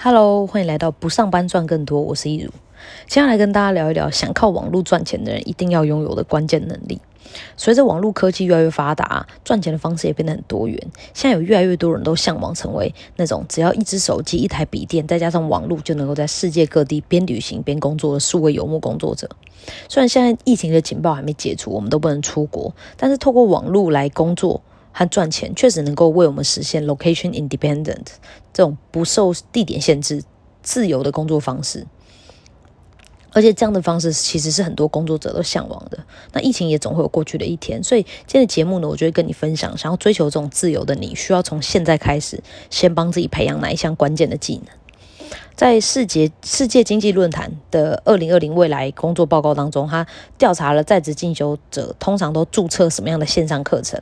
Hello，欢迎来到不上班赚更多，我是易如。接下来跟大家聊一聊，想靠网络赚钱的人一定要拥有的关键能力。随着网络科技越来越发达，赚钱的方式也变得很多元。现在有越来越多人都向往成为那种只要一只手机、一台笔电，再加上网络，就能够在世界各地边旅行边工作的数位游牧工作者。虽然现在疫情的警报还没解除，我们都不能出国，但是透过网络来工作。和赚钱确实能够为我们实现 location independent 这种不受地点限制、自由的工作方式，而且这样的方式其实是很多工作者都向往的。那疫情也总会有过去的一天，所以今天的节目呢，我就会跟你分享，想要追求这种自由的你，需要从现在开始，先帮自己培养哪一项关键的技能。在世界世界经济论坛的二零二零未来工作报告当中，他调查了在职进修者通常都注册什么样的线上课程，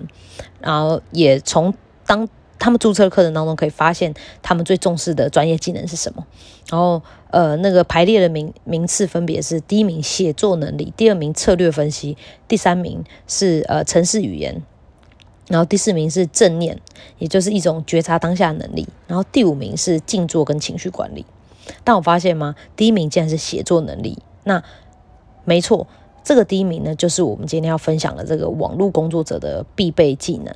然后也从当他们注册的课程当中可以发现他们最重视的专业技能是什么。然后呃，那个排列的名名次分别是：第一名写作能力，第二名策略分析，第三名是呃城市语言，然后第四名是正念，也就是一种觉察当下能力，然后第五名是静坐跟情绪管理。但我发现吗？第一名竟然是写作能力。那没错，这个第一名呢，就是我们今天要分享的这个网络工作者的必备技能。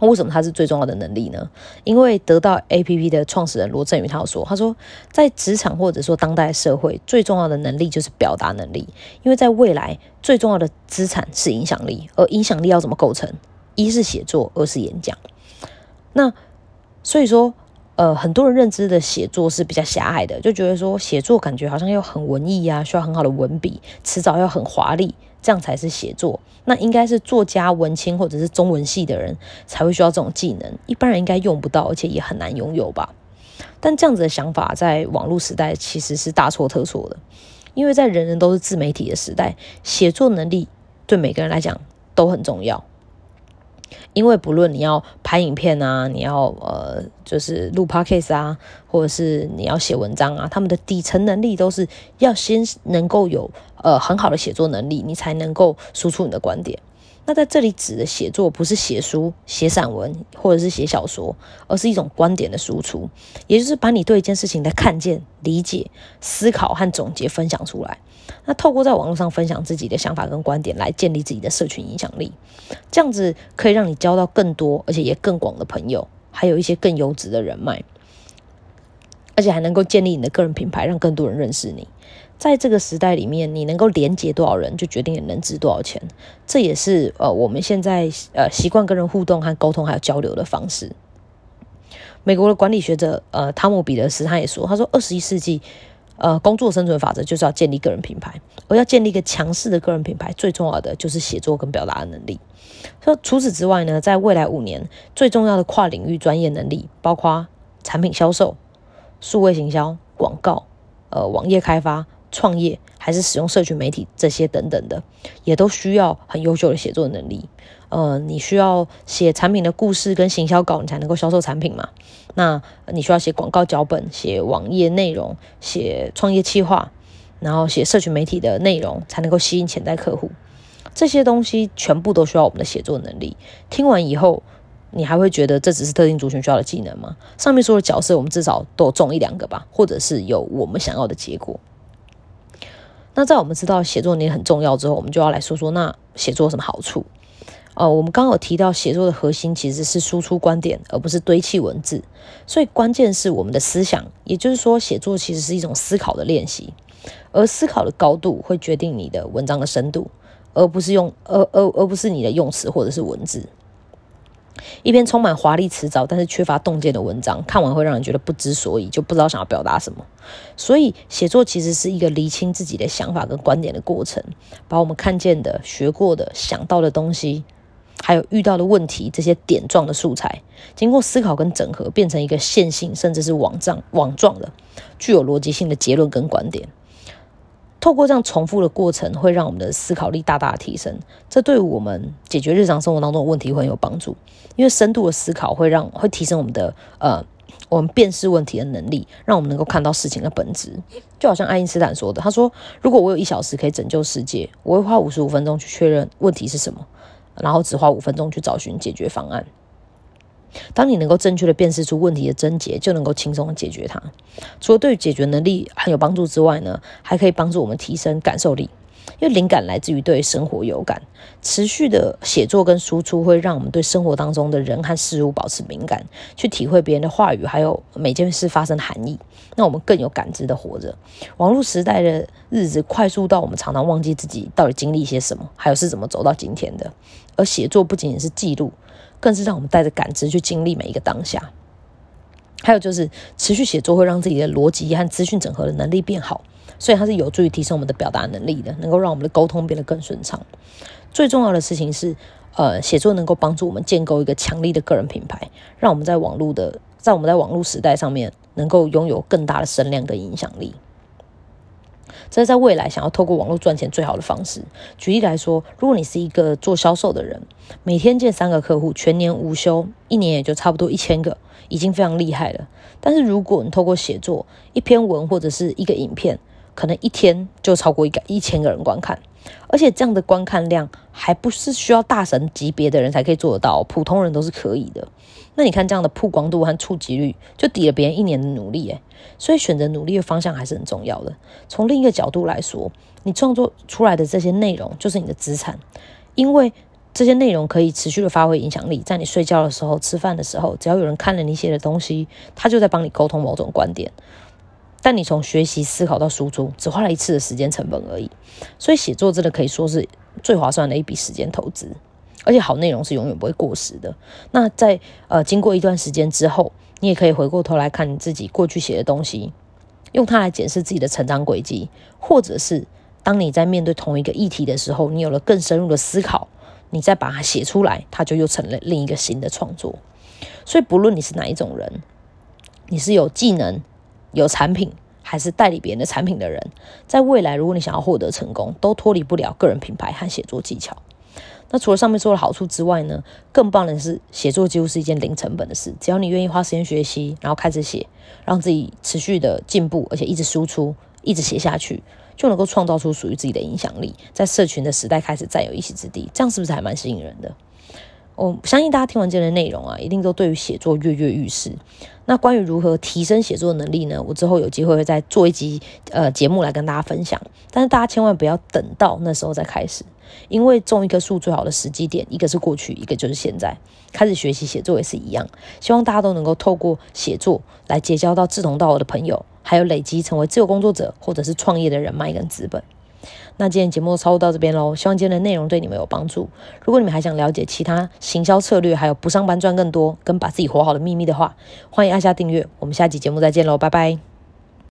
为什么它是最重要的能力呢？因为得到 APP 的创始人罗振宇他有说，他说在职场或者说当代社会，最重要的能力就是表达能力。因为在未来，最重要的资产是影响力，而影响力要怎么构成？一是写作，二是演讲。那所以说。呃，很多人认知的写作是比较狭隘的，就觉得说写作感觉好像要很文艺呀，需要很好的文笔，迟早要很华丽，这样才是写作。那应该是作家、文青或者是中文系的人才会需要这种技能，一般人应该用不到，而且也很难拥有吧。但这样子的想法在网络时代其实是大错特错的，因为在人人都是自媒体的时代，写作能力对每个人来讲都很重要。因为不论你要拍影片啊，你要呃就是录 podcast 啊，或者是你要写文章啊，他们的底层能力都是要先能够有呃很好的写作能力，你才能够输出你的观点。那在这里指的写作，不是写书、写散文或者是写小说，而是一种观点的输出，也就是把你对一件事情的看见、理解、思考和总结分享出来。那透过在网络上分享自己的想法跟观点，来建立自己的社群影响力，这样子可以让你交到更多而且也更广的朋友，还有一些更优质的人脉，而且还能够建立你的个人品牌，让更多人认识你。在这个时代里面，你能够连接多少人，就决定你能值多少钱。这也是呃我们现在呃习惯跟人互动和沟通还有交流的方式。美国的管理学者呃汤姆彼得斯他也说，他说二十一世纪呃工作生存法则就是要建立个人品牌，而要建立一个强势的个人品牌，最重要的就是写作跟表达的能力。说除此之外呢，在未来五年最重要的跨领域专业能力，包括产品销售、数位行销、广告、呃网页开发。创业还是使用社群媒体这些等等的，也都需要很优秀的写作能力。呃，你需要写产品的故事跟行销稿，你才能够销售产品嘛。那你需要写广告脚本、写网页内容、写创业企划，然后写社群媒体的内容，才能够吸引潜在客户。这些东西全部都需要我们的写作能力。听完以后，你还会觉得这只是特定族群需要的技能吗？上面说的角色，我们至少都中一两个吧，或者是有我们想要的结果。那在我们知道写作能力很重要之后，我们就要来说说那写作有什么好处？呃，我们刚刚有提到写作的核心其实是输出观点，而不是堆砌文字，所以关键是我们的思想，也就是说，写作其实是一种思考的练习，而思考的高度会决定你的文章的深度，而不是用而而而不是你的用词或者是文字。一篇充满华丽辞藻，但是缺乏洞见的文章，看完会让人觉得不知所以，就不知道想要表达什么。所以，写作其实是一个厘清自己的想法跟观点的过程，把我们看见的、学过的、想到的东西，还有遇到的问题这些点状的素材，经过思考跟整合，变成一个线性甚至是网状、网状的、具有逻辑性的结论跟观点。透过这样重复的过程，会让我们的思考力大大提升。这对我们解决日常生活当中的问题会很有帮助。因为深度的思考会让会提升我们的呃我们辨识问题的能力，让我们能够看到事情的本质。就好像爱因斯坦说的，他说：“如果我有一小时可以拯救世界，我会花五十五分钟去确认问题是什么，然后只花五分钟去找寻解决方案。”当你能够正确的辨识出问题的症结，就能够轻松的解决它。除了对于解决能力很有帮助之外呢，还可以帮助我们提升感受力。因为灵感来自于对生活有感，持续的写作跟输出会让我们对生活当中的人和事物保持敏感，去体会别人的话语，还有每件事发生的含义。那我们更有感知的活着。网络时代的日子快速到我们常常忘记自己到底经历些什么，还有是怎么走到今天的。而写作不仅仅是记录，更是让我们带着感知去经历每一个当下。还有就是持续写作会让自己的逻辑和资讯整合的能力变好。所以它是有助于提升我们的表达能力的，能够让我们的沟通变得更顺畅。最重要的事情是，呃，写作能够帮助我们建构一个强力的个人品牌，让我们在网络的，在我们在网络时代上面能够拥有更大的声量跟影响力。这在未来想要透过网络赚钱最好的方式。举例来说，如果你是一个做销售的人，每天见三个客户，全年无休，一年也就差不多一千个，已经非常厉害了。但是如果你透过写作一篇文或者是一个影片，可能一天就超过一个一千个人观看，而且这样的观看量还不是需要大神级别的人才可以做得到，普通人都是可以的。那你看这样的曝光度和触及率，就抵了别人一年的努力诶。所以选择努力的方向还是很重要的。从另一个角度来说，你创作出来的这些内容就是你的资产，因为这些内容可以持续的发挥影响力。在你睡觉的时候、吃饭的时候，只要有人看了你写的东西，他就在帮你沟通某种观点。但你从学习、思考到输出，只花了一次的时间成本而已，所以写作真的可以说是最划算的一笔时间投资，而且好内容是永远不会过时的。那在呃经过一段时间之后，你也可以回过头来看自己过去写的东西，用它来检视自己的成长轨迹，或者是当你在面对同一个议题的时候，你有了更深入的思考，你再把它写出来，它就又成了另一个新的创作。所以不论你是哪一种人，你是有技能。有产品还是代理别人的产品的人，在未来，如果你想要获得成功，都脱离不了个人品牌和写作技巧。那除了上面说的好处之外呢，更棒的是，写作几乎是一件零成本的事。只要你愿意花时间学习，然后开始写，让自己持续的进步，而且一直输出，一直写下去，就能够创造出属于自己的影响力，在社群的时代开始占有一席之地。这样是不是还蛮吸引人的？我相信大家听完这的内容啊，一定都对于写作跃跃欲试。那关于如何提升写作能力呢？我之后有机会会再做一集呃节目来跟大家分享。但是大家千万不要等到那时候再开始，因为种一棵树最好的时机点，一个是过去，一个就是现在。开始学习写作也是一样。希望大家都能够透过写作来结交到志同道合的朋友，还有累积成为自由工作者或者是创业的人脉跟资本。那今天节目就操作到这边喽，希望今天的内容对你们有帮助。如果你们还想了解其他行销策略，还有不上班赚更多跟把自己活好的秘密的话，欢迎按下订阅。我们下期节目再见喽，拜拜。